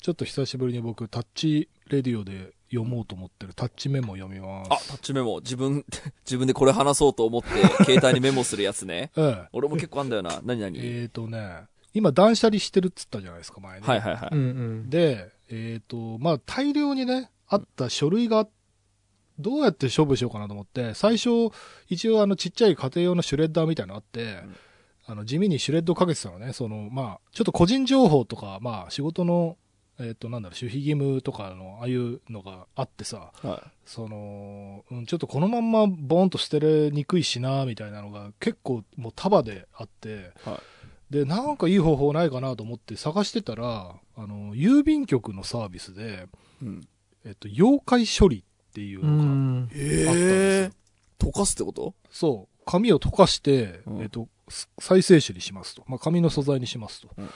ちょっと久しぶりに僕、タッチレディオで読もうと思ってるタッチメモを読みます。あ、タッチメモ。自分、自分でこれ話そうと思って、携帯にメモするやつね。ええ。俺も結構あんだよな。何何？えっ、とね、今断捨離してるっつったじゃないですか、前に。はいはいはい。うんうん。で、えっ、と、まあ、大量にね、あった書類が、どうやって処分しようかなと思って、最初、一応あのちっちゃい家庭用のシュレッダーみたいなのあって、んあの地味にシュレッドかけてたのね、その、まあ、ちょっと個人情報とか、まあ、仕事の、えっ、と、なんだろう、守秘義務とかの、ああいうのがあってさ、はその、うん、ちょっとこのまんまボーンと捨てれにくいしな、みたいなのが結構もう束であって、はで、なんかいい方法ないかなと思って探してたら、あの、郵便局のサービスで、い。うん。えっと、妖怪処理っていううのが、あったんですよ溶かすってこと？そう、紙を溶かして、うんえっと、す再生紙にしますと。まあ、紙の素材にしますと。うん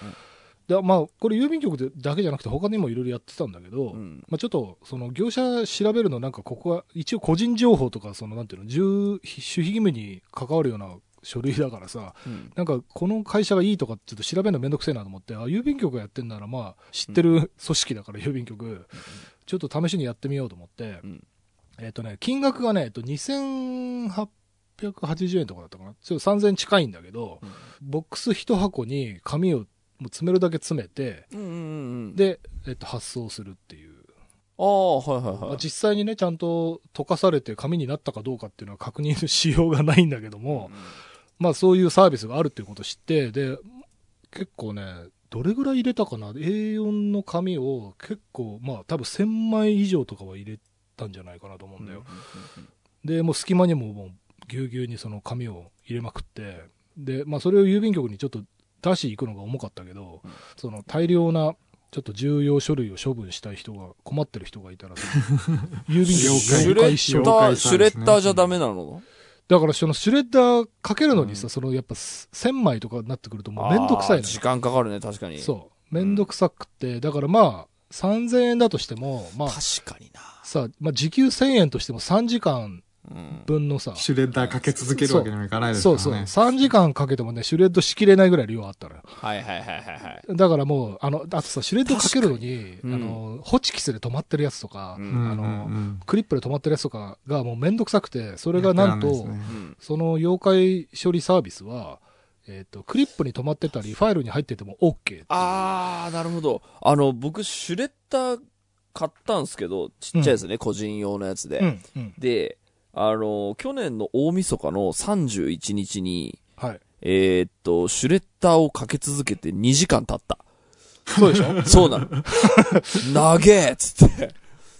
で、まあ、これ郵便局でだけじゃなくて他にもいろいろやってたんだけど、うん。まあ、ちょっと、その業者調べるのなんかここは、一応個人情報とか、そのなんていうの、重守秘義務に関わるような書類だからさ、うん。なんかこの会社がいいとかちょっと調べるのめんどくせえなと思って、あ、郵便局がやってんならまあ知ってる組織だから郵便局、ちょっと試しにやってみようと思って、うんえっ、とね、金額がね、えっと、2880円とかだったかな。ちょっと3000円近いんだけど、うんボックス一箱に紙をもう詰めるだけ詰めて、うんうんうん。、で、えっと、発送するっていう。ああ、はいはいまあはい。実際にね、ちゃんと溶かされて紙になったかどうかっていうのは確認しようがないんだけども、まあそういうサービスがあるっていうことを知って、で、結構ね、どれぐらい入れたかな ?A4 の紙を結構、まあ多分1000枚以上とかは入れたんじゃないかなと思うんだよ。で、もう隙間にももうぎゅうぎゅうにその紙を入れまくって、で、まあそれを郵便局にちょっと出し行くのが重かったけど、うんその大量なちょっと重要書類を処分したい人が、困ってる人がいたら、郵便局了解シュレに了解しようッダー、シュレッダーじゃダメなの？だからそのシュレッダーかけるのにさ、うんそのやっぱ1000枚とかになってくるともうめんどくさいのよあー時間かかるね、確かに。そう。めんどくさくて、だからまあ、3000円だとしても、まあ、確かにな。さ、まあ時給1000円としても3時間うん。分のさ、シュレッダーかけ続けるわけにもいかないですかそうらね。そう、3時間かけてもね、シュレッドしきれないぐらい量あったのよ。はいはいはいはいはい。だからもう、あの、あとさ、シュレッドかけるのに、うんあの、ホチキスで止まってるやつとか、うんうんあのうんうんクリップで止まってるやつとかがもうめんどくさくて、それがなんと、ねうん。その妖怪処理サービスは、えっ、と、クリップに止まってたり、ファイルに入ってても OK。あー、なるほど。あの、僕、シュレッダー買ったんすけど、ちっちゃいやつね、個人用のやつで。うん、うん。で、あの、去年の大晦日の31日に、はい。えーっと、シュレッダーをかけ続けて2時間経った。そうでしょ？そうなの。長えっつって。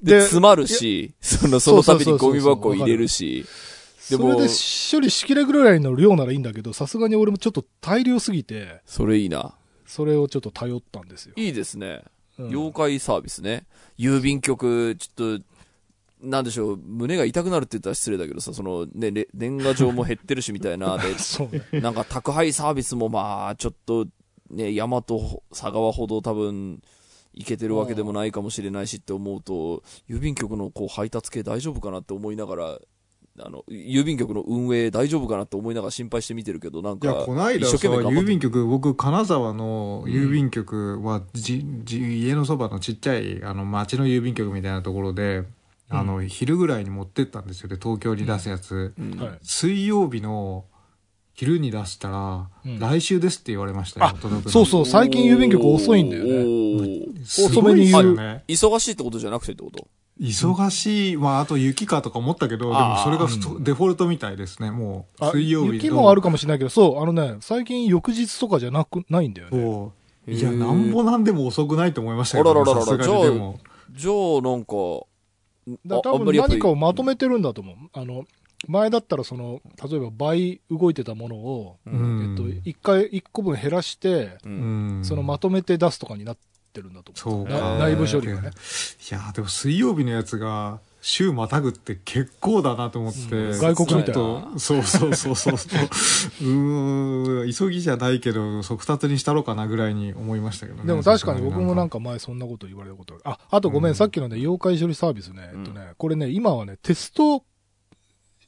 で、で詰まるし、その、その度にゴミ箱入れるし。でもそれで処理しきれぐらいの量ならいいんだけど、さすがに俺もちょっと大量すぎて、それいいな。それをちょっと頼ったんですよ。いいですね。うん妖怪サービスね。郵便局、ちょっと、なんでしょう、胸が痛くなるって言ったら失礼だけどさ、そのね、れ年賀状も減ってるしみたいな、で。なんか宅配サービスもまあ、ちょっと、ね、大和、佐川ほど多分、いけてるわけでもないかもしれないしって思うと、郵便局のこう配達系大丈夫かなって思いながら、あの、郵便局の運営大丈夫かなって思いながら心配して見てるけど、なんか、いや、この間一生さ、懸命頑張って郵便局、僕、金沢の郵便局は、じ、じ、家のそばのちっちゃい、あの、町の郵便局みたいなところで、あの、昼ぐらいに持ってったんですよね、東京に出すやつ。うんはい。水曜日の昼に出したら、うん来週ですって言われましたよ、あ届そうそう、最近郵便局遅いんだよね。遅めに言うよね。忙しいってことじゃなくてってこと？忙しい、まあ、あと雪かとか思ったけど、でもそれが普通デフォルトみたいですね、もう。あ水曜日雪もあるかもしれないけど、そう、あのね、最近翌日とかじゃなく、ないんだよね。いや、なんぼなんでも遅くないと思いましたけど、あららららさすがにじゃあでも。じゃあ、なんか、だ多分何かをまとめてるんだと思う。あの、前だったらその、例えば倍動いてたものを、ううんえっと、一回、一個分減らして、う。うんん。そのまとめて出すとかになってるんだと思う。そうかな内部処理がね。いや、でも水曜日のやつが、週またぐって結構だなと思って。うん外国みたいなそうそうそうそうそう。ん、急ぎじゃないけど、速達にしたろうかなぐらいに思いましたけどね。でも確かに僕もなんか。か前そんなこと言われたことある。あ、あとごめん、うんさっきのね、妖怪処理サービスね、うんえっとね、これね、今はね、テスト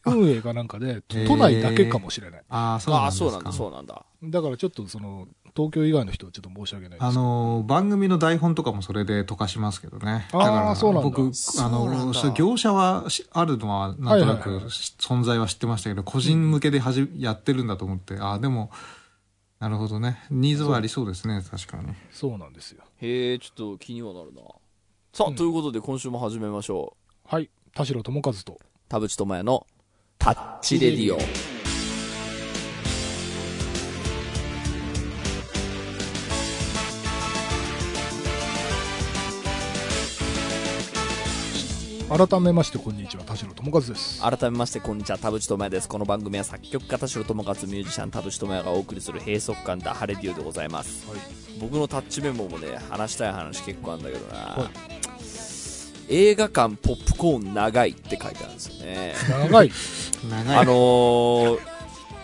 運営かなんかで、都内だけかもしれない。ああ、そうなんああ、ですか。そうなんだ、そうなんだ。だからちょっとその、東京以外の人はちょっと申し訳ないです。あのー番組の台本とかもそれで溶かしますけどね。だからそうなんだ僕、あそうなんの、業者はしあるのはなんとなく存在は知ってましたけど、個人向けではじやってるんだと思って、ああ、でも、なるほどね。ニーズはありそうですね、確かに。そうなんですよ。へえ、ちょっと気にはなるな。さあ、うんということで今週も始めましょう。はい。田代智和と。田淵智也のタッチレディオ。改めまして、こんにちは。田代智和です。改めましてこんにちは田淵智也ですこの番組は作曲家田代智和ミュージシャン田淵智也がお送りする閉塞感ダハレディオでございますはい。僕のタッチメモもね話したい話結構あるんだけどな、は映画館ポップコーン長いって書いてあるんですよね長い。長い。あのー、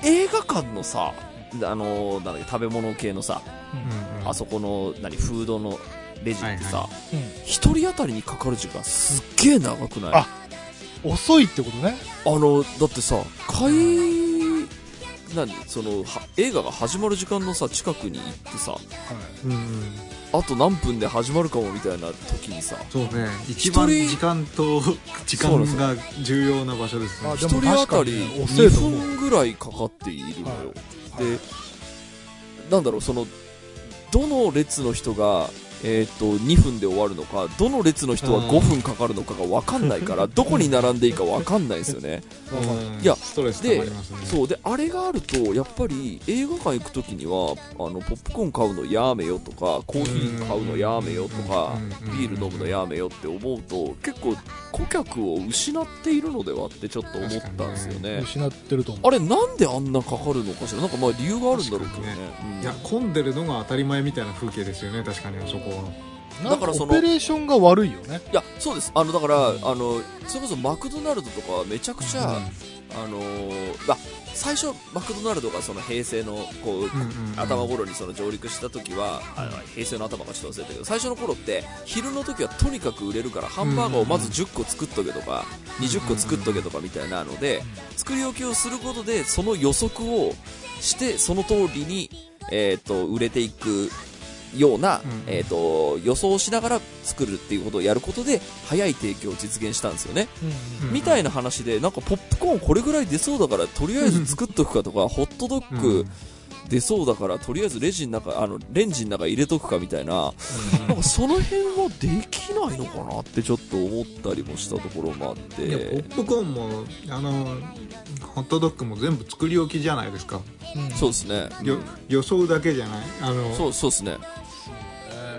映画館のさあのー、なんだっけ食べ物系のさ、うんうんあそこの何フードのレジってさ、はうん。一人当たりにかかる時間すっげえ長くない？あ遅いってことね。あの、だってさ、開、何？その、は映画が始まる時間のさ、近くに行ってさ、はい。うんうんあと何分で始まるかもみたいな時にさ、そうね。一番時間と時間が重要な場所ですねあ。一でも人当たり確かに遅い2と思う分ぐらいかかっているのよ。はいで、なんだろう、その、どの列の人が、えっ、と、2分で終わるのか、どの列の人はうん。5分かかるのかが分かんないから、どこに並んでいいか分かんないですよね。うん。いやストレス溜まりますね。そうであれがあるとやっぱり映画館行く時にはあのポップコーン買うのやめよとかコーヒー買うのやめよとかうん。ビール飲むのやめよって思うと結構顧客を失っているのではってちょっと思ったんですよね。失ってると思う。あれなんであんなかかるのかしら？なんかまあ理由があるんだろうけどね。うんいや、混んでるのが当たり前みたいな風景ですよね、確かにあそこだからそのオペレーションが悪いよね。いやそうです。あのだからあのそれこそマクドナルドとかはめちゃくちゃ、あのーまあ最初マクドナルドがその平成のこう、うんうんうん。頭頃にその上陸した時は、あの平成の頭かちょっと忘れたけど最初の頃って昼の時はとにかく売れるからハンバーガーをまず10個作っとけとか20個作っとけとかみたいなので作り置きをすることでその予測をしてその通りに、えー、と売れていくような、うん。えー、と予想をしながら作るっていうことをやることで早い提供を実現したんですよね。うんみたいな話で、なんかポップコーンこれぐらい出そうだから、とりあえず作っとくかとか、ホットドッグ出そうだから、とりあえずレジの中、あの、レンジの中入れとくかみたいな、なんかその辺はできないのかなってちょっと思ったりもしたところもあっいやポてッ、プコーンもあのホットドッグも全部作り置きじゃないですか、うんそうですね。よ予想だけじゃない？あのそう、そうですね。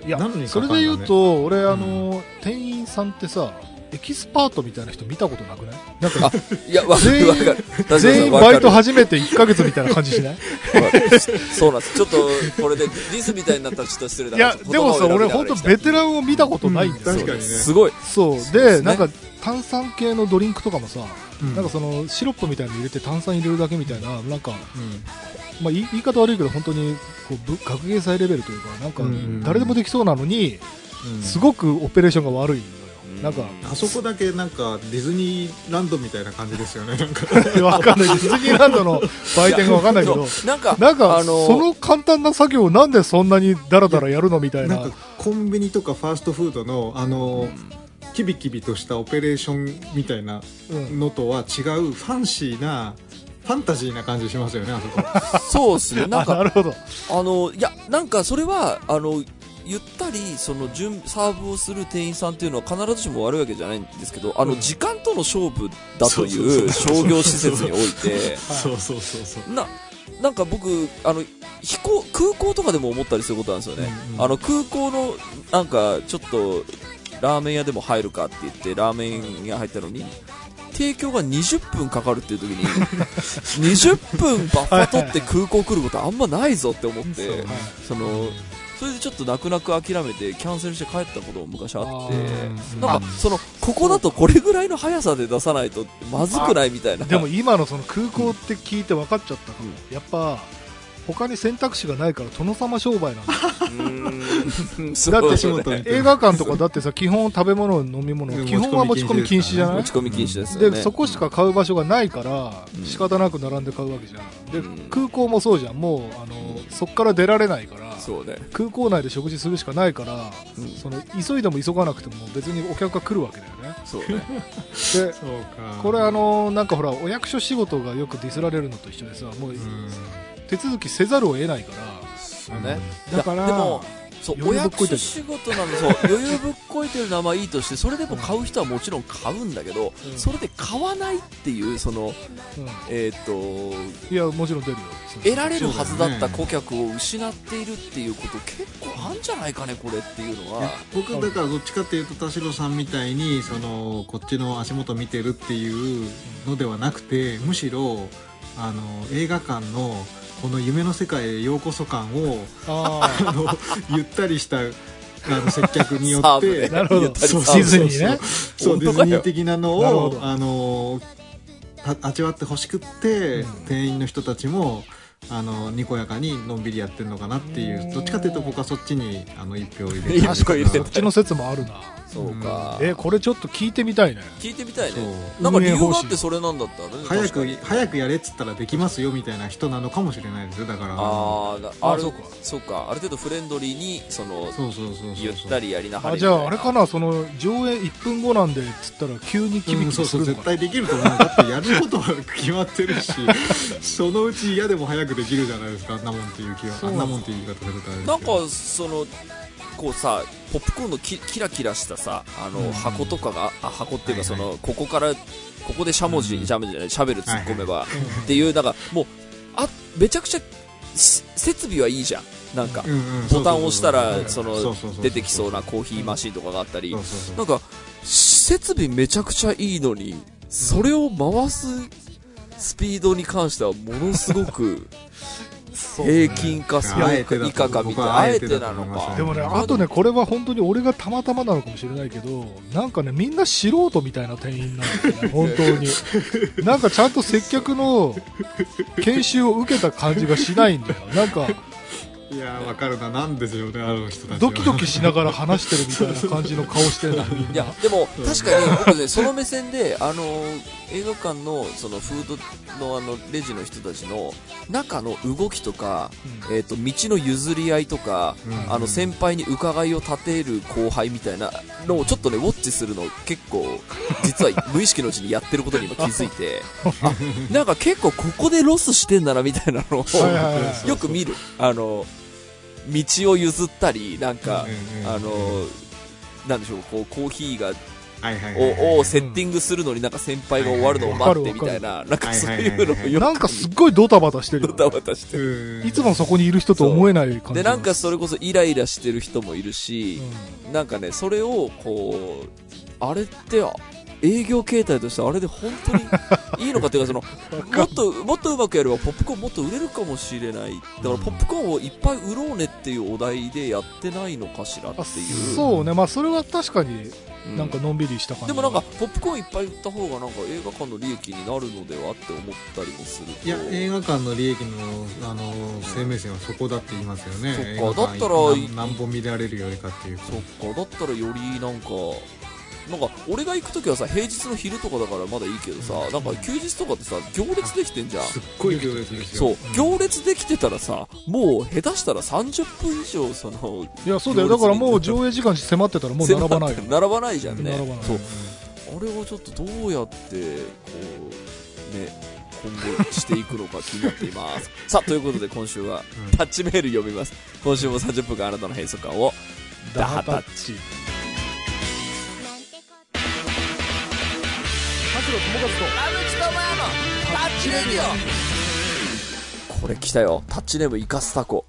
いやそれで言うと、俺、あの、店員さんってさ、エキスパートみたいな人見たことなくない？なんか、いや、わかか全員バイト始めて1ヶ月みたいな感じしない？そうなんです。ちょっと、これでディスみたいになったらちょっと失礼だいや、でもさ、俺本当ベテランを見たことないんですよ。うん確かにね。す。ごい。そう。でね。なんか、炭酸系のドリンクとかもさ、うん。なんかその、シロップみたいなの入れて炭酸入れるだけみたいな、なんか、うんまあ、言い方悪いけど、本当に、こうぶ、学芸祭レベルというか、なんかうんうんうん、誰でもできそうなのに、うんすごくオペレーションが悪いのよ。なんか、あそこだけなんかディズニーランドみたいな感じですよねなんか わかんない。ディズニーランドの売店がわかんないけど、なんか、なんか、あのその簡単な作業をなんでそんなにダラダラやるのみたいな。なんかコンビニとかファーストフードのあの、キビキビとしたオペレーションみたいなうんのとは違うファンシーなファンタジーな感じしますよねあそこ。そうですね。なんあ、か、なるほど。あの、いや、なんかそれは、あの、ゆったり、その、順、サーブをする店員さんっていうのは必ずしも悪いわけじゃないんですけど、あの、うん。時間との勝負だという商業施設において、そうそうそうそう。な、なんか僕、あの、飛行、空港とかでも思ったりすることなんですよね。うんうん。あの、空港の、なんか、ちょっと、ラーメン屋でも入るかって言って、ラーメン屋入ったのに、提供が20分かかるっていう時に、20分バッファ取って空港来ることあんまないぞって思って、そうその、それでちょっと泣く泣く諦めてキャンセルして帰ったことも昔あってなんかそのここだとこれぐらいの速さで出さないとまずくないみたいな。でも今のその空港って聞いて分かっちゃったかも、やっぱ他に選択肢がないから殿様商売なんだ。って仕事みたいな映画館とかだってさ基本食べ物飲み物うん。基本は持ち込み禁止じゃない？持ち込み禁止ですよね。でそこしか買う場所がないからうん。仕方なく並んで買うわけじゃん。でうん。空港もそうじゃん。もうあのそっから出られないからそうね。空港内で食事するしかないから、うん。その急いでも急がなくても別にお客が来るわけだよね。そうね。でこれあのなんかほらお役所仕事がよくディスられるのと一緒でさもううん手続きせざるを得ないから。そうね。だからでも、そう、お役所仕事なの、そう、余裕ぶっこいてるのはまあいいとして、それでも買う人はもちろん買うんだけど、うん。それで買わないっていう、その、うん。えっ、と、いやもちろん出るよ。得られるはずだった顧客を失っているっていうこと結構あんじゃないかね、これっていうのは。僕だからどっちかっていうと田代さんみたいにそのこっちの足元見てるっていうのではなくてむしろあの映画館のこの夢の世界へようこそ感をああのゆったりしたあの接客によってなるほど。ゆったりサーブ。ディズニーね。そうディズニー的なのをあのた味わってほしくって、うん。店員の人たちもあのにこやかにのんびりやってるのかなっていう。どっちかっていうと僕はそっちにあの一票を入れて。一票入れてそっちの説もあるなそうか。えこれちょっと聞いてみたいね。聞いてみたいね。そう。なんか理由があってそれなんだったらね。早く早くやれっつったらできますよみたいな人なのかもしれないですよ。だから。ああるあそうか。そうか。ある程度フレンドリーにそのそうそうそうそう。ゆったりやりなはれあじゃああれかなその上映1分後なんでっつったら急にキビうんキそうそう。絶ビするのかな対できると思うだってやることは決まってるし。そのうち嫌でも早くできるじゃないですか。あんなもんっていう気はあんなもんっていう言い方するとあれですなんけどかそのこうさポップコーンのキキラキラしたさあの、うん。箱とかがあ箱っていうかそはいの、ここからここでしゃもじ、うん。しゃもじじゃないシャベル突っ込めば、うん。っていうなんかもうあめちゃくちゃす設備はいいじゃん。なんか、うんうん。ボタンを押したらその出てきそうなコーヒーマシンとかがあったり、なんか設備めちゃくちゃいいのにそれを回すスピードに関してはものすごく 平均かそあえてだと以下かみたいな。あえてなのかでもねあとねこれは本当に俺がたまたまなのかもしれないけどなんかねみんな素人みたいな店員なんだよね本当に。なんかちゃんと接客の研修を受けた感じがしないんだよ。なんかいやーわかるななんですよねあの人たちは。ドキドキしながら話してるみたいな感じの顔してるいやでも確かに僕ねその目線であの映画館のそのフードのあのレジの人たちの中の動きとか、えー、と道の譲り合いとか、うん。あの先輩に伺いを立てる後輩みたいなのをちょっとねウォッチするの結構実は 無意識のうちにやってることに今気づいて あなんか結構ここでロスしてんだなみたいなのをよく見る。あの道を譲ったりなんか、うんうんうん。あのなんでしょうこうコーヒーがををセッティングするのになんか先輩が終わるのを待ってみたいななんかそういうのをよくなんかすっごいドタバタしてるよ。ドタバタしてうん。いつもそこにいる人と思えない感じでなんかそれこそイライラしてる人もいるしう、なんかねそれをこうあれって営業形態としてあれで本当にいいのかっていうかそのもっともっとうまくやればポップコーンもっと売れるかもしれない。だからポップコーンをいっぱい売ろうねっていうお題でやってないのかしらってあいう。そうね。まあそれは確かにうんなんかのんびりした感じ。でもなんかポップコーンいっぱい売った方がなんか映画館の利益になるのではって思ったりもすると。いや映画館の利益のあの生命線はそこだって言いますよねそっかだったら何何本見られるよりかっていうそっかだったらよりなんかなんか俺が行く時はさ平日の昼とかだからまだいいけどさなんか休日とかってさ行列できてんじゃん。すっごい行列ですよ。そう。行列できてたらさもう下手したら30分以上そのいやそうだよ。だからもう上映時間迫ってたらもう 並ばないよ。並ばないじゃんね。並ばない。そう。あれをちょっとどうやってこうね今後していくのか気になっています。さあということで今週はうん。タッチメール読みます。今週も30分間あなたの閉塞感を。ダハタッチ田代友和と。タッチレディオ。これ来たよ。タッチネームイカスタコ。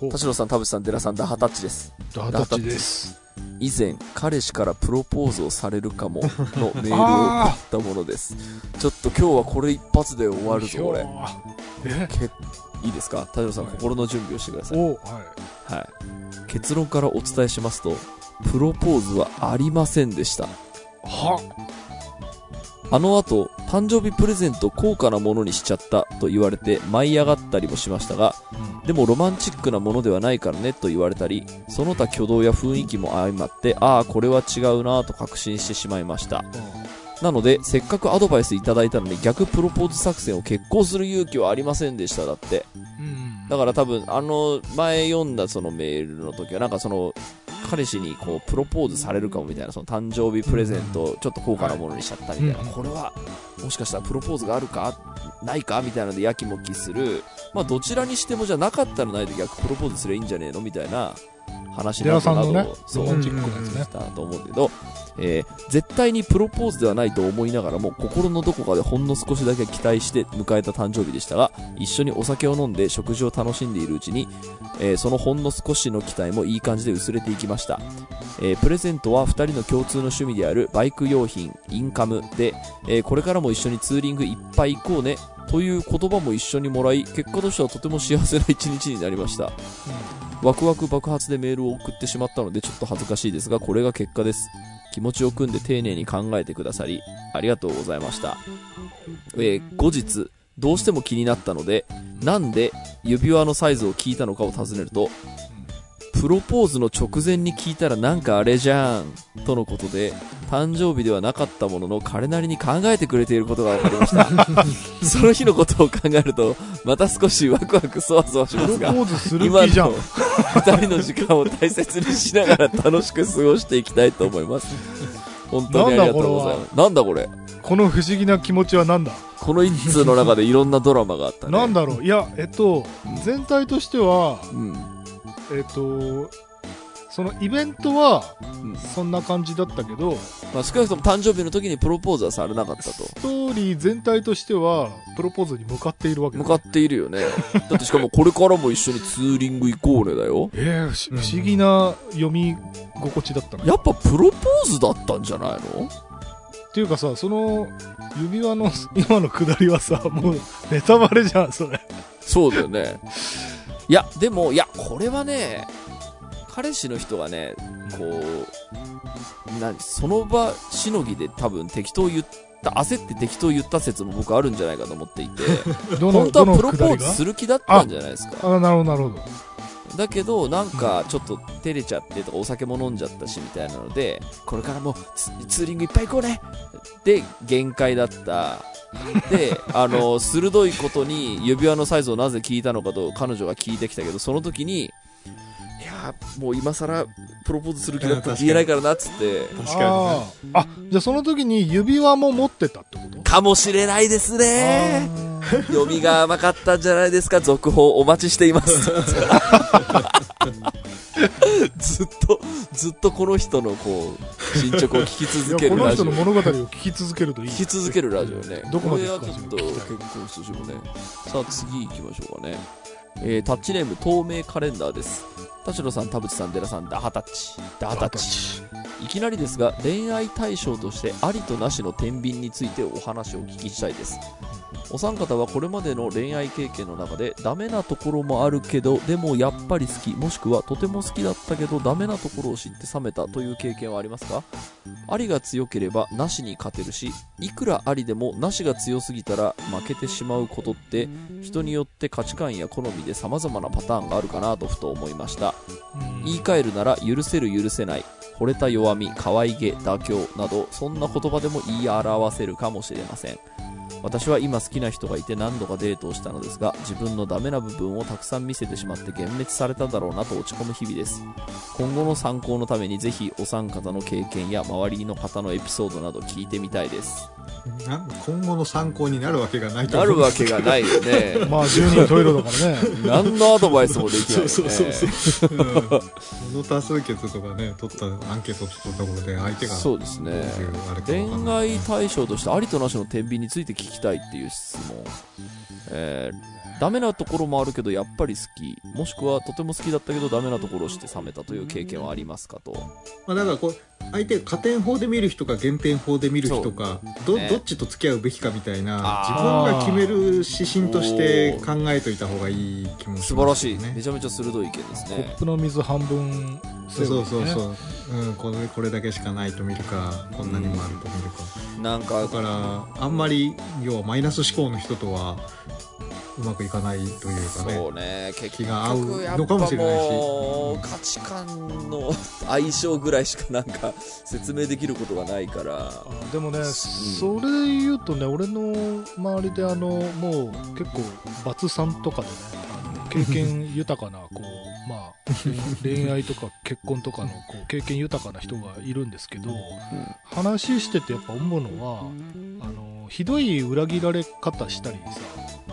お田代さん田淵さん寺さんダハタッチです。ダハタッチです。以前彼氏からプロポーズをされるかものメールを送ったものです。ちょっと今日はこれ一発で終わるぞ俺。え？けいいですか？田代さん心の準備をしてください。おはい。はい、結論からお伝えしますとプロポーズはありませんでした。はあの後誕生日プレゼント高価なものにしちゃったと言われて舞い上がったりもしましたがでもロマンチックなものではないからねと言われたりその他挙動や雰囲気も相まってああこれは違うなと確信してしまいました。なのでせっかくアドバイスいただいたのに逆プロポーズ作戦を決行する勇気はありませんでしただって。うん。だから多分、あの、前読んだそのメールの時は、なんかその、彼氏にこう、プロポーズされるかもみたいな、その誕生日プレゼントをちょっと高価なものにしちゃったみたいな、うん。これは、もしかしたらプロポーズがあるかないかみたいなのでやきもきする。まあ、どちらにしてもじゃなかったらないと逆プロポーズすればいいんじゃねえのみたいな話などなど、寺さんのね、そうチックなやつね。し。たと思うけど、えー絶対にプロポーズではないと思いながらも心のどこかでほんの少しだけ期待して迎えた誕生日でしたが一緒にお酒を飲んで食事を楽しんでいるうちに、えーそのほんの少しの期待もいい感じで薄れていきました、えープレゼントは2人の共通の趣味であるバイク用品インカムで、えーこれからも一緒にツーリングいっぱい行こうねという言葉も一緒にもらい結果としてはとても幸せな一日になりましたワクワク爆発でメールを送ってしまったのでちょっと恥ずかしいですがこれが結果です。気持ちを組んで丁寧に考えてくださりありがとうございました、えー後日どうしても気になったのでなんで指輪のサイズを聞いたのかを尋ねるとプロポーズの直前に聞いたらなんかあれじゃんとのことで誕生日ではなかったものの彼なりに考えてくれていることが分かりました。その日のことを考えるとまた少しワクワクそわそわしますがプロポーズする今気じゃん。の。二人の時間を大切にしながら楽しく過ごしていきたいと思います。本当にありがとうございます。なんだこれ？この不思議な気持ちはなんだ？この一通の中でいろんなドラマがあったね。なんだろう？いや、えっと、全体としては、うんえっと、そのイベントはうん。そんな感じだったけど、まあ、少なくとも誕生日の時にプロポーズはされなかったと。ストーリー全体としては、プロポーズに向かっているわけだ。向かっているよね。だってしかもこれからも一緒にツーリング行こうねだよ。えー不うん思不思議な読み心地だったね。やっぱプロポーズだったんじゃないの？っていうかさ、その指輪の今のくだりはさ、もうネタバレじゃん、それ。そうだよねいやでもいやこれはね彼氏の人がねこう何その場しのぎで多分適当言った焦って適当言った説も僕あるんじゃないかと思っていて ど本当はプロポーズする気だったんじゃないですかあ、なるほど、なるほど。だけどなんかちょっと照れちゃってとかお酒も飲んじゃったしみたいなのでこれからもツツーリングいっぱい行こうねで限界だった。であの 鋭いことに指輪のサイズをなぜ聞いたのかと彼女が聞いてきたけどその時にいやもう今更プロポーズする気だったって言えないからなっつって。確かにね。あじゃあその時に指輪も持ってたってこと？かもしれないですね。読みが甘かったんじゃないですか。続報お待ちしています。ずっとずっとこの人のこう進捗を聞きい続けるラジオ。人の物語を聞き続けるといい。聞き続けるラジオね。どこまでこれはちょっと結構筋もね。さあ次行きましょうかね。えー、タッチネーム透明カレンダーです田代さん田淵さん寺さんダハタッチダハタッチいきなりですが恋愛対象としてありとなしの天秤についてお話をお聞きしたいですお三方はこれまでの恋愛経験の中でダメなところもあるけどでもやっぱり好きもしくはとても好きだったけどダメなところを知って冷めたという経験はありますか？ありが強ければなしに勝てるしいくらありでもなしが強すぎたら負けてしまうことって人によって価値観や好みで様々なパターンがあるかなとふと思いました。うん。言い換えるなら許せる許せない。惚れた弱み可愛げ妥協などそんな言葉でも言い表せるかもしれません私は今好きな人がいて何度かデートをしたのですが自分のダメな部分をたくさん見せてしまって幻滅されただろうなと落ち込む日々です。今後の参考のためにぜひお三方の経験や周りの方のエピソードなど聞いてみたいです。な今後の参考になるわけがないとな思う。るわけがないよね。まあ、十人十色だからね。何のアドバイスもできないよね。そうそうそうそう、うん、この多数決とかね取ったアンケート取ったところで相手がそうですね。恋愛対象としてありとなしの天秤について聞ききたいっていう質問、えーダメなところもあるけどやっぱり好き。もしくはとても好きだったけどダメなところをして冷めたという経験はありますかと。まあ、だからこう相手加点法で見る人か減点法で見る人かど,、ね。どっちと付き合うべきかみたいな自分が決める指針として考えといた方がいい気もします素晴らしい、ねめちゃめちゃ鋭い意見ですコねップの水半分そうそうそうう。そう、うん、これこれだけしかないと見るかこんなにもあると見るか、なんかだからあんまり要はマイナス思考の人とはうまくいかないというかねそうね。結気が合う局やっぱのかもしれないし。価値観の相性ぐらいしかなんか説明できることがないから。あでもね、それで言うとね、俺の周りであの、もう結構、バツさんとかでね、あの経験豊かな、こう、まあ、恋愛とか結婚とかの、こう、経験豊かな人がいるんですけど、話しててやっぱ思うのは、あの、ひどい裏切られ方したりさ、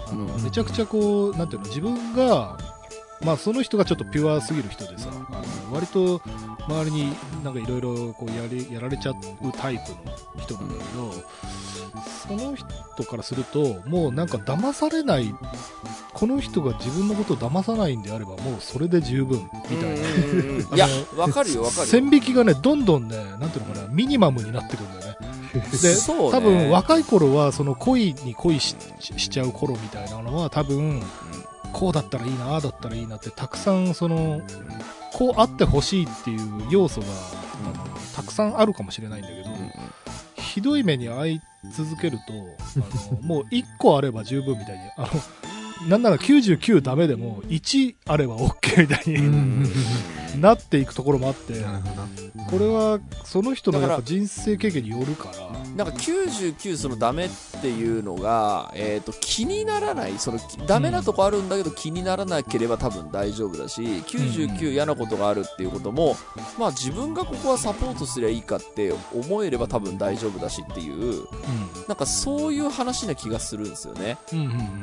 あの、うんめちゃくちゃこう、なんていうの、自分が、まあその人がちょっとピュアすぎる人でさ、割と周りになんかいろいろこうやりやられちゃうタイプの人なんだけど、その人からすると、もうなんか騙されない、この人が自分のことを騙さないんであれば、もうそれで十分みたいな。うんいやわかるよわかるよ。線引きがね、どんどんね、なんていうのかな、ミニマムになってくるんだよ。ね。で、ね。多分若い頃は、その恋に恋しちゃう頃みたいなのは、多分、こうだったらいいな、ああだったらいいなって、たくさん、その、こうあってほしいっていう要素が、たくさんあるかもしれないんだけど、ひどい目に遭い続けると、あのもう1個あれば十分みたいに、あの、なんなら99ダメでも1あれば OK みたいになっていくところもあって、これはその人のやっぱ人生経験によるから、なんか99そのダメっていうのが、えー、と気にならないそのダメなとこあるんだけど気にならなければ多分大丈夫だし99嫌なことがあるっていうことも、まあ自分がここはサポートすりゃいいかって思えれば多分大丈夫だしっていうなんかそういう話な気がするんですよね。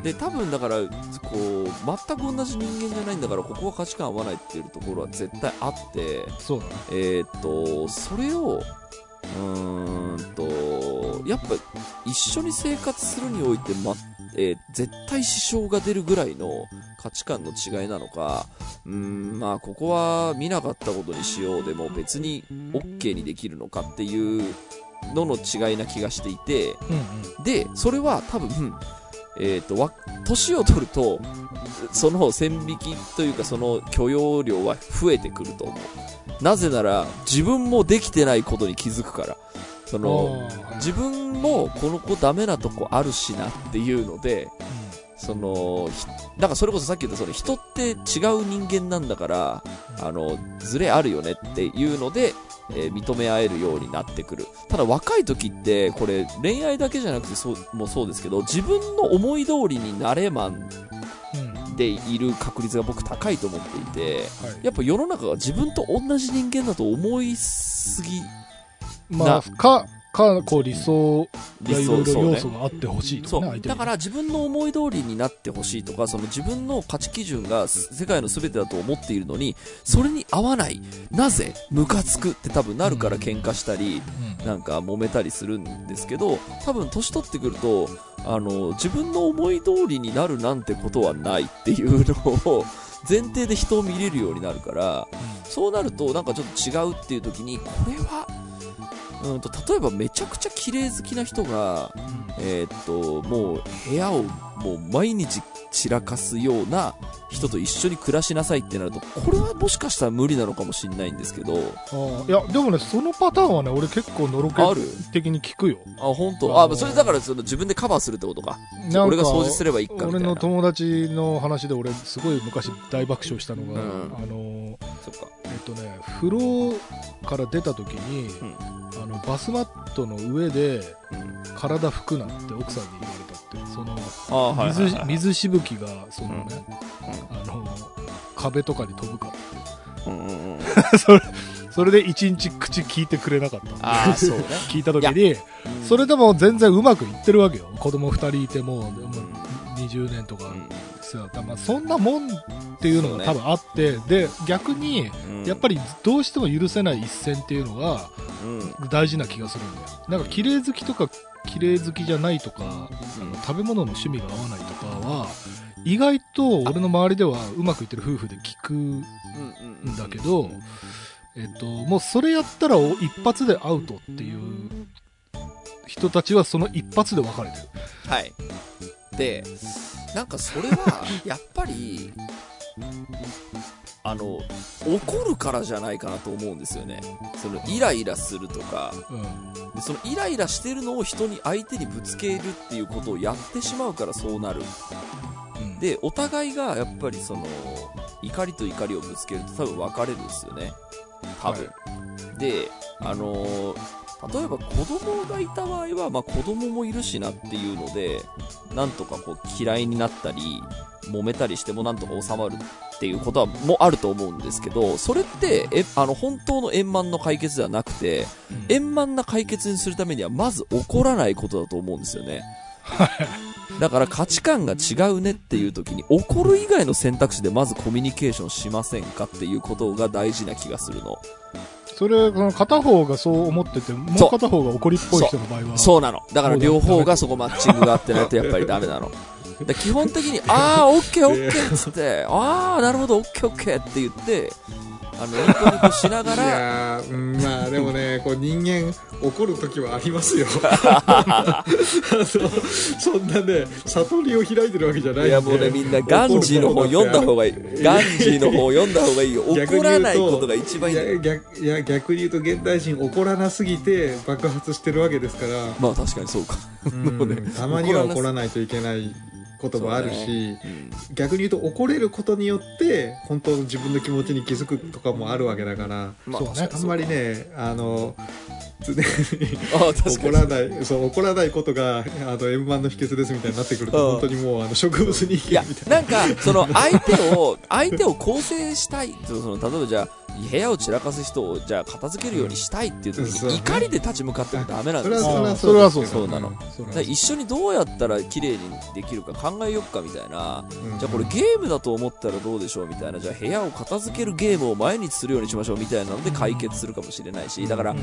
で多分だからこう全く同じ人間じゃないんだからここは価値観合わないっていうところは絶対あってそうだね。えーっと、それを、うーんと、やっぱ一緒に生活するにおいて、ま、えー絶対支障が出るぐらいの価値観の違いなのか、うーん、まあ、ここは見なかったことにしようでも別に OK にできるのかっていうのの違いな気がしていて、うんうん。で、それは多分、えっ、と、わ、年を取ると、その線引きというかその許容量は増えてくると思う。なぜなら、自分もできてないことに気づくから。その、自分もこの子ダメなとこあるしなっていうので、その、ひだからそれこそさっき言ったその人って違う人間なんだから、あの、ズレあるよねっていうので、えー認め合えるようになってくる。ただ若い時って、これ恋愛だけじゃなくてそう、もうそうですけど、自分の思い通りになれまんでいる確率が僕高いと思っていて、はいやっぱ世の中が自分と同じ人間だと思いすぎ、まあ、か、か、こう理想理がいろいろ要素。があってほしいとそかね、だから自分の思い通りになってほしいとかその自分の価値基準が世界の全てだと思っているのにそれに合わないなぜムカつくって多分なるから喧嘩したりうん。なんか揉めたりするんですけど多分年取ってくるとあの自分の思い通りになるなんてことはないっていうのを前提で人を見れるようになるからそうなるとなんかちょっと違うっていう時にこれはうんと例えばめちゃくちゃ綺麗好きな人がえーっと、もう部屋をもう毎日散らかすような人と一緒に暮らしなさいってなると、これはもしかしたら無理なのかもしれないんですけど、いや、でもね、そのパターンはね、俺結構のろけある的に聞くよ。あ、本当？あそれだからその自分でカバーするってことか。俺が掃除すればいいかみたいな。俺の友達の話で俺すごい昔大爆笑したのが、うんあのそっか。えっとね風呂から出た時に、うんあのバスマットの上でうん。体拭くなって奥さんに言われたってそのあはいはい水はい。水しぶきがそのね、あの壁とかに飛ぶからって。うんうんうん。それそれで一日口聞いてくれなかった。ああ、そうね。聞いた時にうん。それでも全然うまくいってるわけよ。子供2人いてもうもううん20年とかうん。さ、まあ、そんなもんっていうのが多分あって、で逆にうん。やっぱりどうしても許せない一線っていうのがうん。大事な気がするんだよ。なんか綺麗好きとか綺麗好きじゃないとか、あの食べ物の趣味が合わないとかは意外と俺の周りではうまくいってる夫婦で聞くんうんだけど、えっと、もうそれやったらお一発でアウトっていう人たちはその一発で別れてる。はい。で、なんかそれは、やっぱり、あの、怒るからじゃないかなと思うんですよね。その、イライラするとか、うんでそのイライラしてるのを人に相手にぶつけるっていうことをやってしまうからそうなる。うんで、お互いがやっぱりその、怒りと怒りをぶつけると多分別れるんですよね。多分。で、あのー例えば子供がいた場合は、まあ子供もいるしなっていうので、なんとかこう嫌いになったり、揉めたりしてもなんとか収まるっていうことはもあると思うんですけど、それって、え、あの、本当の円満の解決ではなくて、円満な解決にするためにはまず起こらないことだと思うんですよね。だから価値観が違うねっていう時に起こる以外の選択肢でまずコミュニケーションしませんかっていうことが大事な気がするの。それ、その片方がそう思ってて、もう片方が怒りっぽい人の場合は。そうなの。だから両方がそこマッチングがあってないとやっぱりダメなの。で基本的に、あー、オッケーオッケーっつって、あー、なるほど、オッケーオッケーって言って、あの、ニコニコしながいら、やーうんまあでもねこう人間怒る時はありますよ あのそんなね悟りを開いてるわけじゃないいやもうね、みんなガンジーの本読んだ方がいい。ガンジーの本読んだ方がいい よ。怒らないことが一番いいんだよ。や逆いや逆に言うと現代人怒らなすぎて爆発してるわけですから、まあ確かにそうか。うん たまには怒らないといけないこともあるし、逆に言うと怒れることによって本当の自分の気持ちに気づくとかもあるわけだからまあそうねあんまりねあの常に。怒らないそう怒らないことがあの円満の秘訣ですみたいになってくるとうん本当にもうあの植物人間み、たいななんか、その相手を、相手を構成したい。その、例えばじゃあ、部屋を散らかす人を、じゃあ片付けるようにしたいっていう時に、怒りで立ち向かってもダメなんですよ。それはそうそうなの一緒にどうやったら綺麗にできるか考えよっかみたいな。うんじゃあこれゲームだと思ったらどうでしょうみたいな。じゃあ部屋を片付けるゲームを毎日するようにしましょうみたいなので解決するかもしれないし。だからうん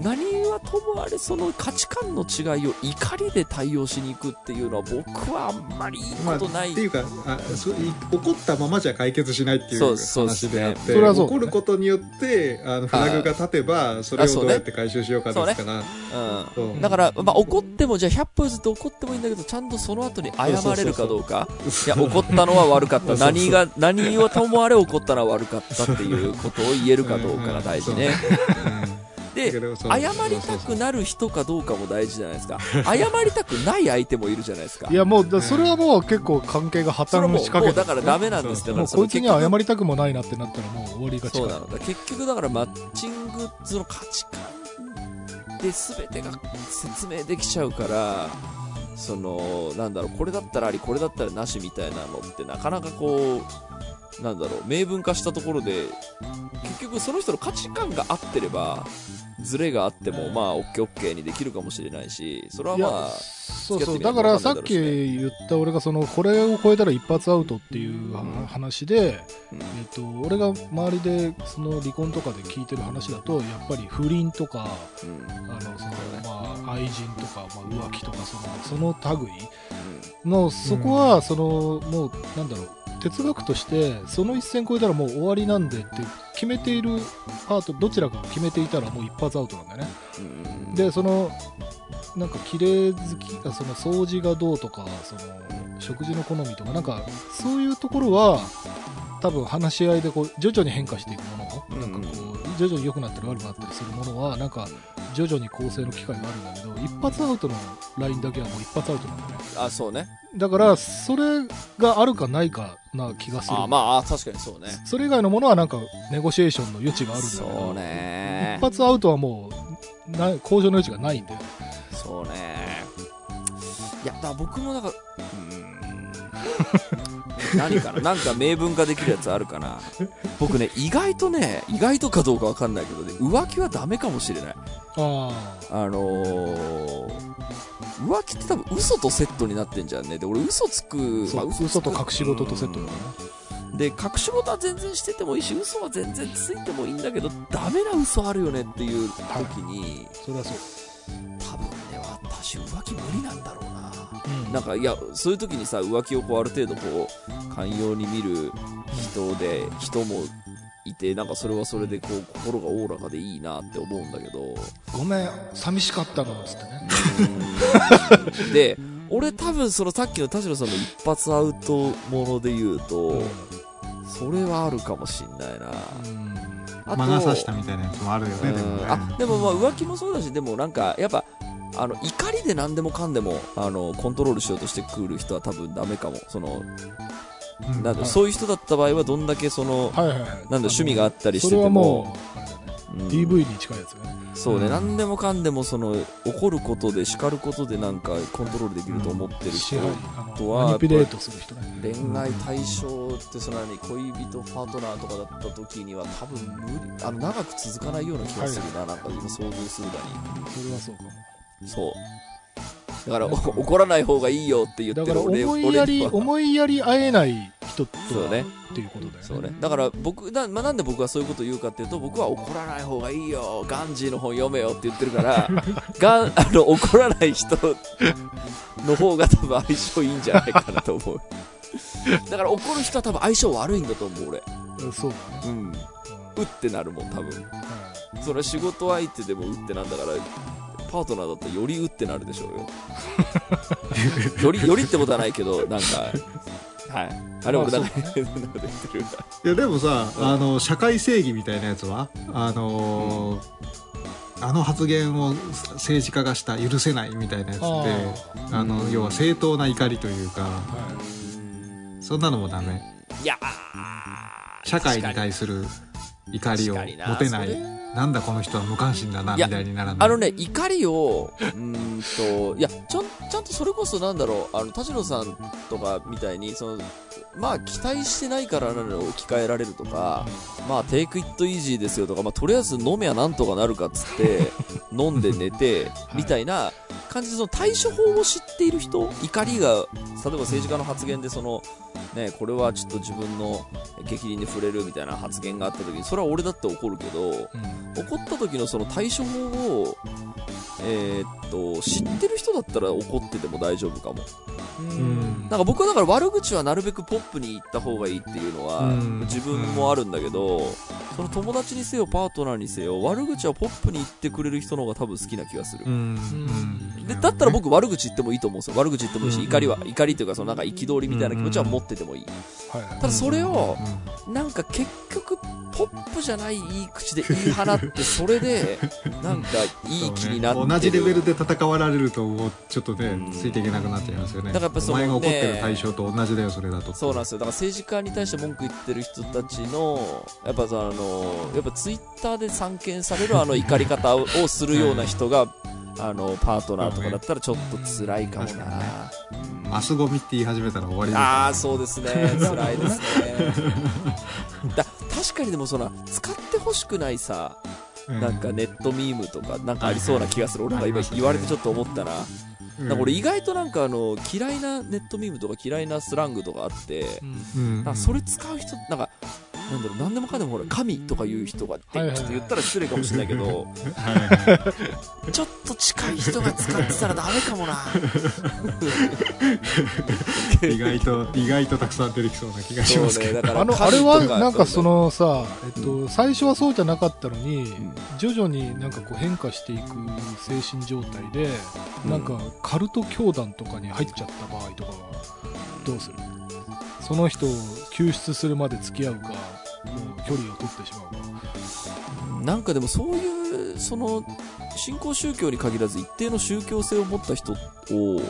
何はともあれその価値観の違いを怒りで対応しに行くっていうのは僕はあんまりいいまあ、ことない。っていうかあそ怒ったままじゃ解決しないっていうそうそうですね話であってそれはそう怒ることによってあのフラグが立てばそれをどうやって回収しようかですからうん。そうだから、まあ、怒っても、じゃあ100歩譲って怒ってもいいんだけど、ちゃんとその後に謝れるかどうか。いや、怒ったのは悪かった。そうそう何が、何をともあれ怒ったのは悪かったっていうことを言えるかどうかが大事ね。で、だけどそう謝りたくなる人かどうかも大事じゃないですか。謝りたくない相手もいるじゃないですか。いや、もう、だそれはもう結構関係が破綻それはもう、もうしかけてだからダメなんですだからそのもうこいつには謝結りたくもないなってなったらもう終わりが近い。局そうなのだ。結局だからマッチング、その価値観で全てが説明できちゃうから、その、なんだろう、これだったらあり、これだったらなしみたいなのってなかなかこう、なんだろう、明文化したところで、結局その人の価値観が合ってれば、ズレがあっても、まあ、オッケーオッケーにできるかもしれないし、それはいまやあ、そうそう。だからさっき言った俺がその、これを超えたら一発アウトっていううん。話で、うん。えっと、俺が周りでその離婚とかで聞いてる話だと、やっぱり不倫とか、うん。あの、その、まあ、愛人とか、まあ、浮気とか、その、その類の、そこは、その、もう、なんだろう、哲学として、その一線超えたらもう終わりなんでって決めているパート、どちらかが決めていたらもう一発アウトなんだよね。で、その、なんか綺麗好きあその掃除がどうとかその食事の好みとかなんかそういうところは多分話し合いでこう徐々に変化していくもの、うんなんかこう徐々に良くなったり悪くなったりするものはなんか徐々に構成の機会があるんだけど一発アウトのラインだけはもう一発アウトなんだよねあ、そうね。だからそれがあるかないかな気がするあ、まあ、あ確かにそうね。それ以外のものはなんかネゴシエーションの余地があるんだけどそうね一。発アウトはもうな向上の余地がないんでそうね。いや、だ僕もだから、うーん。何かな？なんか明文化できるやつあるかな？僕ね、意外とね、意外とかどうかわかんないけどね、浮気はダメかもしれない。ああのー、浮気って多分嘘とセットになってんじゃんね。で、俺嘘つく、まあ嘘とつく隠し事とセットだね。うん。で、隠し事は全然しててもいいし、嘘は全然ついてもいいんだけど、ダメな嘘あるよねっていう時に、それはそうなんか、いや、そういう時にさ、浮気をこう、ある程度こう、寛容に見る人で、人もいて、なんかそれはそれでこう、心がおおらかでいいなって思うんだけど、ごめん寂しかったのつってね。で、俺多分そのさっきの田代さんの一発アウトもので言うと、それはあるかもしんないな。あと魔が差したみたいなやつもあるよねうんでもね。あでもまあ浮気もそうだしでもなんかやっぱあの怒りで何でもかんでもあのコントロールしようとしてくる人は多分ダメかも。そのうん。なんだはい。そういう人だった場合はどんだけその、はいはいはい。なんだ趣味があったりしてても。もうん。DV に近いやつがね。そうね、うん。何でもかんでもその怒ることで叱ることでなんかコントロールできると思ってる人、とはのマニピュレートする人ね。恋愛対象ってそんなに恋人パートナーとかだった時には多分無理あの長く続かないような気がするな、なんか今想像するだそれはそうかも。にそう。だからお怒らない方がいいよって言ってる俺思いやり思いやり合えない人とはそうね。っていうことだよね。そうね。だから僕な,、まあ、なんで僕はそういうことを言うかっていうと僕は怒らない方がいいよガンジーの本読めよって言ってるから ガンあの怒らない人の方が多分相性いいんじゃないかなと思う。だから怒る人は多分相性悪いんだと思う俺。うんそうだね。うん。うってなるもん多分。はそれは仕事相手でもうってなんだからパートナーだったらよりうってなるでしょうよ。よりよりってことはないけどなんか。はい。あれ僕なんか変なこと言ってる。いやでもさ、あの社会正義みたいなやつはあのーあの発言を政治家がした許せないみたいなやつってああの要は正当な怒りというかいはい。そんなのもダメ。いや社会に対する怒りを持てないなんだこの人は無関心だなみたいにならない。あのね、怒りを、うーんと、いや、ちゃん、ちゃんとそれこそなんだろう、あの、田代さんとかみたいに、その、まあ、期待してないからなのを置き換えられるとか、まあ、テイクイットイージーですよとか、まあ、とりあえず飲めやなんとかなるかっつって、飲んで寝て、みたいな感じで、その対処法を知っている人、怒りが、例えば政治家の発言で、その、ね、これはちょっと自分の激鱗に触れるみたいな発言があった時に、それは俺だって怒るけど、うん。怒った時のその対処法を、えーっと知ってる人だったら怒ってても大丈夫かも。ん。なんか僕はだから悪口はなるべくポップに言った方がいいっていうのはうん。自分もあるんだけどその友達にせよパートナーにせよ悪口はポップに言ってくれる人の方が多分好きな気がする。でだったら僕悪口言ってもいいと思うんですよ。悪口言ってもいいしうん。怒りは怒りというかそのなんか憤りみたいな気持ちは持っててもいい。ただそれをうん。なんか結局ポップじゃないいい口で言い放ってそれで なんかいい気になってね。同じレベルで戦われるともうちょっとねうん。ついていけなくなっちゃいますよね。だからやっぱそのお前が怒ってねる対象と同じだよそれだと。そうなんですよ。だから政治家に対して文句言ってる人たちのやっぱさあのやっぱツイッターで散見されるあの怒り方ををするような人があのパートナーとかだったらちょっと辛いかもな、マスゴミって言い始めたら終わりああそうですね。辛いですね。だ確かにでもその使ってほしくないさうなんかネットミームとかなんかありそうな気がする。俺が今言われてちょっと思ったなうん。なんか俺意外となんかあの嫌いなネットミームとか嫌いなスラングとかあって。うん。それ使う人なんかなんだろう何でもかんでもほら神とか言う人がってはいはいはい。ちょっと言ったら失礼かもしれないけどはいはいちょっと近い人が使ってたらダメかもな。意外と意外とたくさん出てきそうな気がしますけど。ねあのあれはなんかそのさ、えっと、最初はそうじゃなかったのに、ん。徐々になんかこう変化していく精神状態で、うん。なんかカルト教団とかに入っちゃった場合とかはどうする？その人を救出するまで付き合うか距離を取ってしまうかなんかでもそういうその新興宗教に限らず一定の宗教性を持った人をうん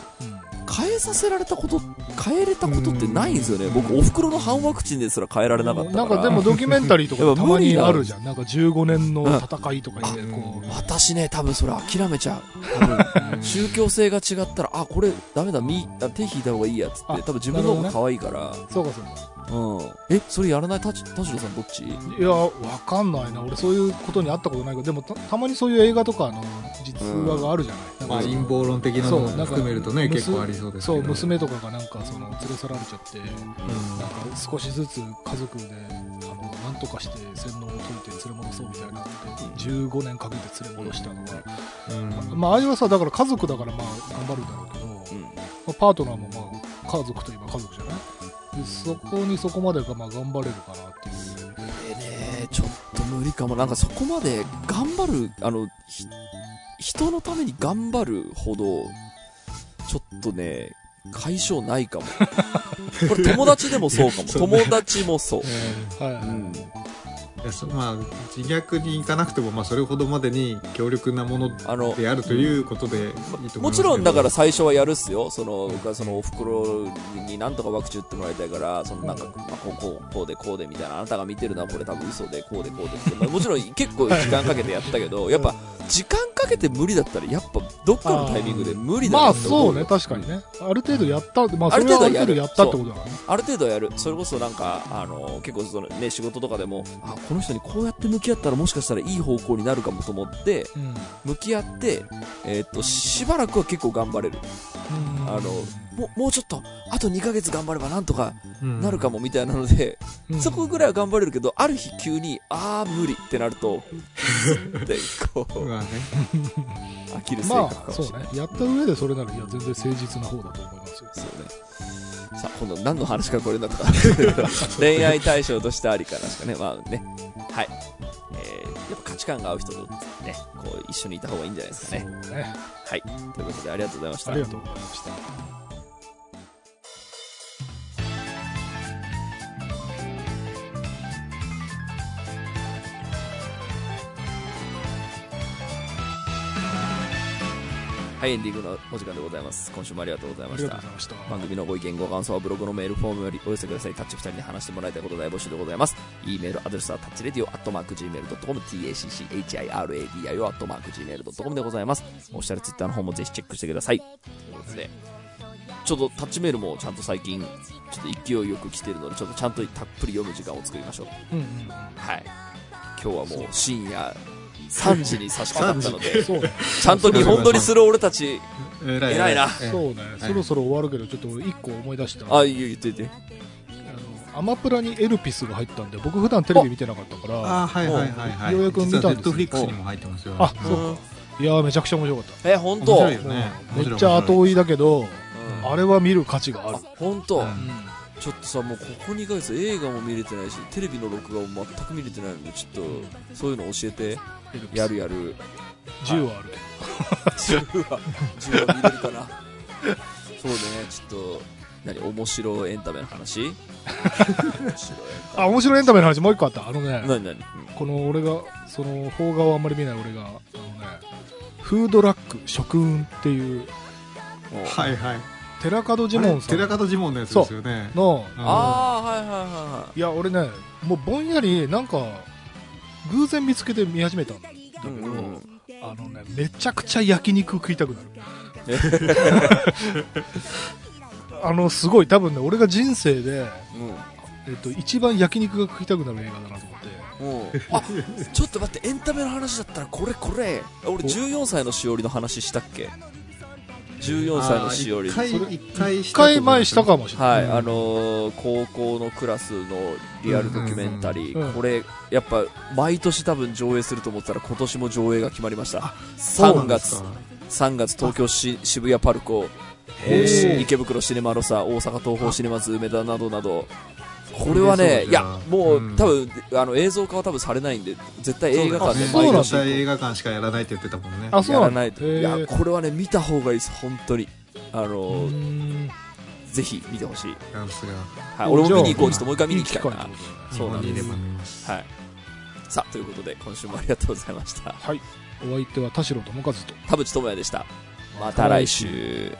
変えさせられたこと変えれたことってないんですよね。うん。僕お袋の反ワクチンですら変えられなかったから。なんかでもドキュメンタリーとかたまにあるじゃん。なんか15年の戦いとか言ってこう、私ね多分それ諦めちゃう。多分。宗教性が違ったらあこれダメだみあ手引いた方がいいやつって。あ多分自分の方が可愛いから、そうかそうかうん。えそれやらない？田代さんどっち？いや、わかんないな。俺そういうことにあったことないけど、でもたたまにそういう映画とかの実話があるじゃない。まあなんか陰謀論的なのも含めるとね娘結構ありそうですけそどう娘とかがなんかその連れ去られちゃって、うん。なんか少しずつ家族であのなんとかして洗脳を解いて連れ戻そうみたいなので15年かけて連れ戻したのが、うん。まああれはさだから家族だからまあ頑張るんだろうけど、うん。まあ、パートナーもまあ家族といえば家族じゃない？でそこにそこまでがまあ頑張れるかなっていう。えねちょっと無理かも。なんかそこまで頑張るあのひ人のために頑張るほどちょっとね解消ないかも。これ友達でもそうかも。友達もそう、はいはい、うん、そまあ自虐に行かなくても、まあ、それほどまでに強力なものあのであるということでもちろんだから最初はやるっすよ。その僕はそのおふくろになんとかワクチン打ってもらいたいからそのなんか、まあ、こうこうこうでこうでみたいな。あなたが見てるのはこれ多分嘘でこうでこうでって、まあ、もちろん結構時間かけてやったけどやっぱ時間かけて無理だったら、やっぱどっかのタイミングで無理だまあそうね、確かにね。ある程度やった、まあそあるれはあ程度やるる程度やったってことだからね。ある程度やる。それこそなんか、あの、結構そのね、仕事とかでも、あ、この人にこうやって向き合ったらもしかしたらいい方向になるかもと思って、うん。向き合って、えーっと、しばらくは結構頑張れる。うんあの、もう、もうちょっと、あと2ヶ月頑張ればなんとかうんなるかもみたいなので、うんそこぐらいは頑張れるけど、ある日急に、あー無理ってなると、で、こう、うわね 飽きる性まあ、格かもしれない。そうね。やった上でそれなら、いや、全然誠実な方だと思いますよ。そうね。さあ、今度何の話からこれになったか。恋愛対象としてありかなしかね。まあね。はい。えー、やっぱ価値観が合う人とね、こう一緒にいた方がいいんじゃないですかね。ね。はい。ということでありがとうございました。ありがとうございました。はい、エンディングのお時間でございます。今週もありがとうございました。した。番組のご意見ご感想はブログのメールフォームよりお寄せください。タッチ2人に話してもらいたいこと大募集でございます。E メールアドレスはタッチレディオアットマーク Gmail.com tacchiradio アットマーク Gmail.com でございます。おっしゃるツイッターの方もぜひチェックしてください。とい。うことでちょっとタッチメールもちゃんと最近ちょっと勢いよく来てるのでちょっとちゃんとたっぷり読む時間を作りましょう。うんうん。はい。今日はもう深夜3時に差し掛かったので。ちゃんと日本撮りする俺たち偉偉いな。ええ。そうね。そろそろ終わるけど、ちょっっと一個思い出した。あいいよ言って。てあのアマプラにエルピスが入ったんで、僕普段テレビ見てなかったから、あはいはいはいはい。ようやく見たんですよ。実はネットフリックスにも入ってますよ。あ、そうか。いやー、めちゃくちゃ面白かった。え本当？面白いよね。めっちゃ後追いだけど、うん。あれは見る価値がある。あ。本当、うん。ちょっとさもうここ2ヶ月映画も見れてないしテレビの録画も全く見れてないのでちょっとそういうの教えてやるやる10はあるけど。10は10 は見れるかな。そうね。ちょっと何面白いエンタメの話？面白いエンタメあ、面白いエンタメの話もう一個あった。あのね、何何？この俺が、その、邦画をあんまり見ない俺が、あのね、フードラック、食運っていう、う。んはいはい。寺門ジモンさん。寺門ジモンのやつですよね。の、あああはいはいはいはいや、俺ね、もうぼんやり、なんか、偶然見つけて見始めたんだけど、うんうん。あのね、めちゃくちゃ焼肉食いたくなる。あの、すごい、多分ね、俺が人生で、えっと、一番焼肉が食いたくなる映画だなと思って。うんう。んあちょっと待ってエンタメの話だったらこれこれ。俺14歳のしおりの話したっけ？14歳のしおり一回それ一回一回前したかもしれない。はい、あのー高校のクラスのリアルドキュメンタリー、うんうんうん。これ、やっぱ、毎年多分上映すると思ったら、今年も上映が決まりました。そうな3月んですか、3月東京し渋谷パルコ、へー。池袋シネマロサ、大阪東宝シネマズ梅田などなど、これはね、いや、もう、うん多分あの映像化は多分されないんで、絶対映画館でそうなんだ毎年絶対映画館しかやらないって言ってたもんねあ、そうや。らないと。いや、これはね、見た方がいいです、本当に。あのうーぜひ見てほしい。はい、俺も見に行こう。ちょっともう一回見に行きたいなそうなんですはい。さあ、ということで、今週もありがとうございました。はい。お相手は田代智和と。田淵智也でした。また来週。